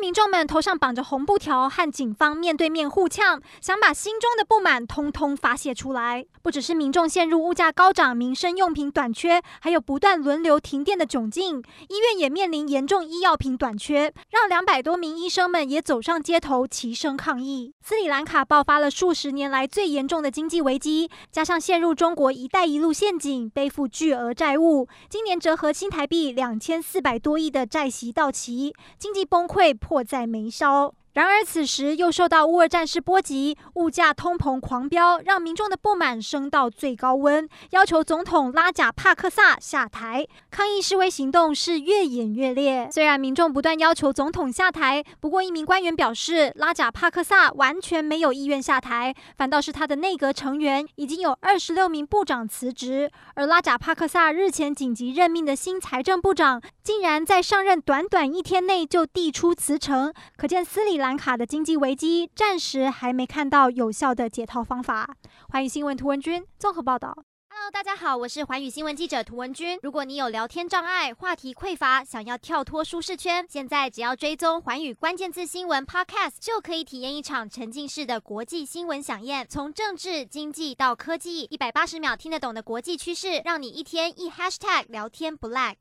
民众们头上绑着红布条，和警方面对面互呛，想把心中的不满通通发泄出来。不只是民众陷入物价高涨、民生用品短缺，还有不断轮流停电的窘境。医院也面临严重医药品短缺，让两百多名医生们也走上街头齐声抗议。斯里兰卡爆发了数十年来最严重的经济危机，加上陷入中国“一带一路”陷阱，背负巨额债务，今年折合新台币两千四百多亿的债息到期，经济崩溃。迫在眉梢。然而，此时又受到乌俄战事波及，物价通膨狂飙，让民众的不满升到最高温，要求总统拉贾帕克萨下台。抗议示威行动是越演越烈。虽然民众不断要求总统下台，不过一名官员表示，拉贾帕克萨完全没有意愿下台，反倒是他的内阁成员已经有二十六名部长辞职。而拉贾帕克萨日前紧急任命的新财政部长，竟然在上任短短一天内就递出辞呈，可见斯里兰。兰卡的经济危机暂时还没看到有效的解套方法。寰宇新闻图文君综合报道。Hello，大家好，我是环宇新闻记者图文君。如果你有聊天障碍、话题匮乏，想要跳脱舒适圈，现在只要追踪环宇关键字新闻 Podcast，就可以体验一场沉浸式的国际新闻饗宴。从政治、经济到科技，一百八十秒听得懂的国际趋势，让你一天一 Hashtag 聊天不 lag。